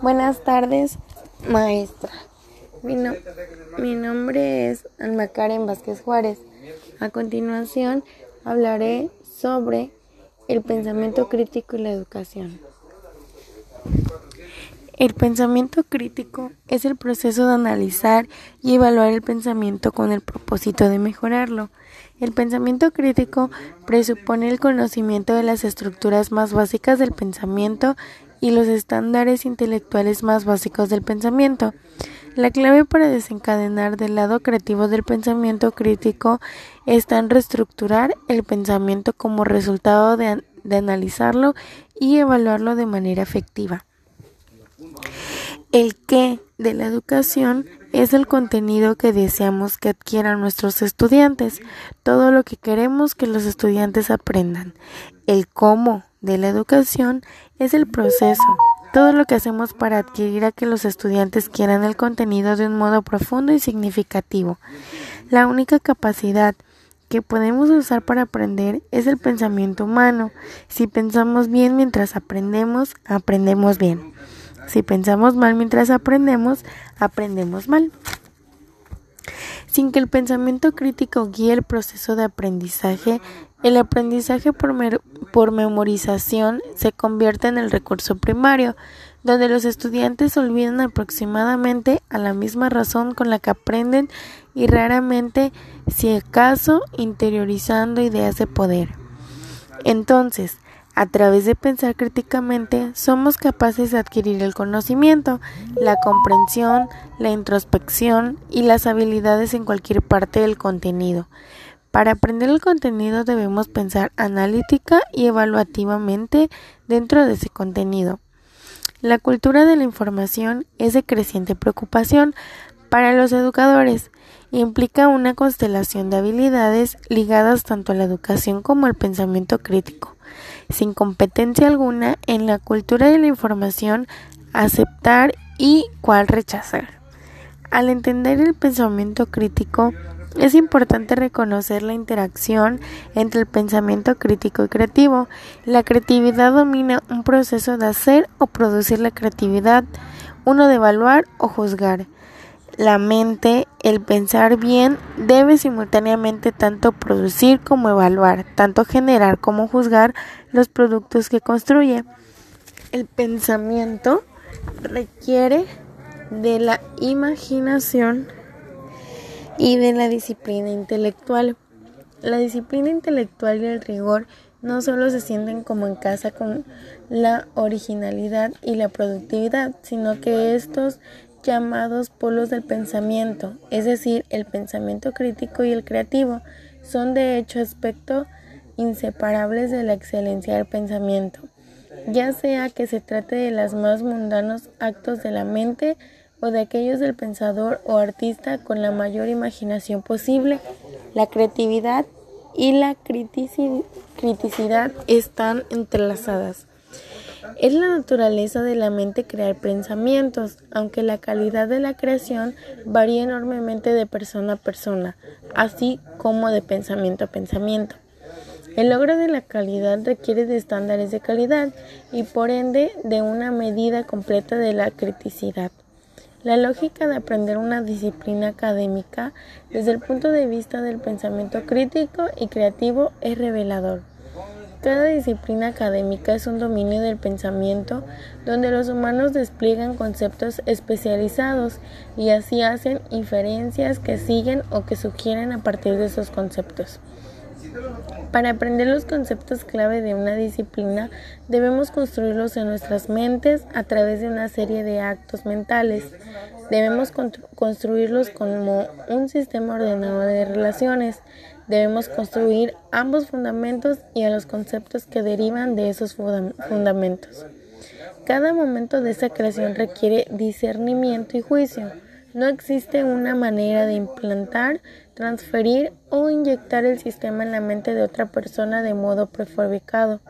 Buenas tardes, maestra. Mi, nombre es Alma Karen Vázquez Juárez. A continuación hablaré sobre el pensamiento crítico y la educación. El pensamiento crítico es el proceso de analizar y evaluar el pensamiento con el propósito de mejorarlo. El pensamiento crítico presupone el conocimiento de las estructuras más básicas del pensamiento y los estándares intelectuales más básicos del pensamiento. La clave para desencadenar del lado creativo del pensamiento crítico está en reestructurar el pensamiento como resultado de, analizarlo y evaluarlo de manera efectiva. El qué de la educación es el contenido que deseamos que adquieran nuestros estudiantes, todo lo que queremos que los estudiantes aprendan. El cómo de la educación es el proceso, todo lo que hacemos para adquirir a que los estudiantes quieran el contenido de un modo profundo y significativo. La única capacidad que podemos usar para aprender es el pensamiento humano. Si pensamos bien mientras aprendemos, aprendemos bien. Si pensamos mal mientras aprendemos, aprendemos mal. Sin que el pensamiento crítico guíe el proceso de aprendizaje, el aprendizaje por, por, memorización se convierte en el recurso primario, donde los estudiantes olvidan aproximadamente a la misma razón con la que aprenden y raramente, si acaso, interiorizando ideas de poder. Entonces, a través de pensar críticamente, somos capaces de adquirir el conocimiento, la comprensión, la introspección y las habilidades en cualquier parte del contenido. Para aprender el contenido debemos pensar analítica y evaluativamente dentro de ese contenido. La cultura de la información es de creciente preocupación para los educadores. Implica una constelación de habilidades ligadas tanto a la educación como al pensamiento crítico sin competencia alguna en la cultura de la información, aceptar y cuál rechazar. Al entender el pensamiento crítico, es importante reconocer la interacción entre el pensamiento crítico y creativo. La creatividad domina un proceso de hacer o producir la creatividad, uno de evaluar o juzgar la mente, el pensar bien, debe simultáneamente tanto producir como evaluar, tanto generar como juzgar los productos que construye. El pensamiento requiere de la imaginación y de la disciplina intelectual. La disciplina intelectual y el rigor no solo se sienten como en casa con la originalidad y la productividad, sino que estos llamados polos del pensamiento, es decir, el pensamiento crítico y el creativo, son de hecho aspectos inseparables de la excelencia del pensamiento, ya sea que se trate de los más mundanos actos de la mente o de aquellos del pensador o artista con la mayor imaginación posible, la creatividad y la criticidad están entrelazadas. Es la naturaleza de la mente crear pensamientos, aunque la calidad de la creación varía enormemente de persona a persona, así como de pensamiento a pensamiento. El logro de la calidad requiere de estándares de calidad y por ende de una medida completa de la criticidad. La lógica de aprender una disciplina académica desde el punto de vista del pensamiento crítico y creativo es revelador. Cada disciplina académica es un dominio del pensamiento donde los humanos despliegan conceptos especializados y así hacen inferencias que siguen o que sugieren a partir de esos conceptos. Para aprender los conceptos clave de una disciplina debemos construirlos en nuestras mentes a través de una serie de actos mentales. Debemos construirlos como un sistema ordenado de relaciones Debemos construir ambos fundamentos y a los conceptos que derivan de esos fundamentos. Cada momento de esa creación requiere discernimiento y juicio. No existe una manera de implantar, transferir o inyectar el sistema en la mente de otra persona de modo prefabricado.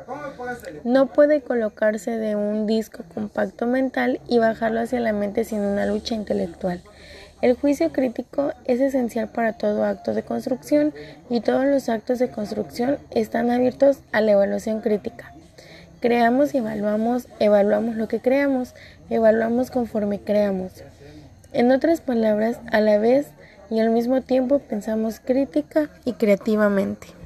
No puede colocarse de un disco compacto mental y bajarlo hacia la mente sin una lucha intelectual. El juicio crítico es esencial para todo acto de construcción y todos los actos de construcción están abiertos a la evaluación crítica. Creamos y evaluamos, evaluamos lo que creamos, evaluamos conforme creamos. En otras palabras, a la vez y al mismo tiempo pensamos crítica y creativamente.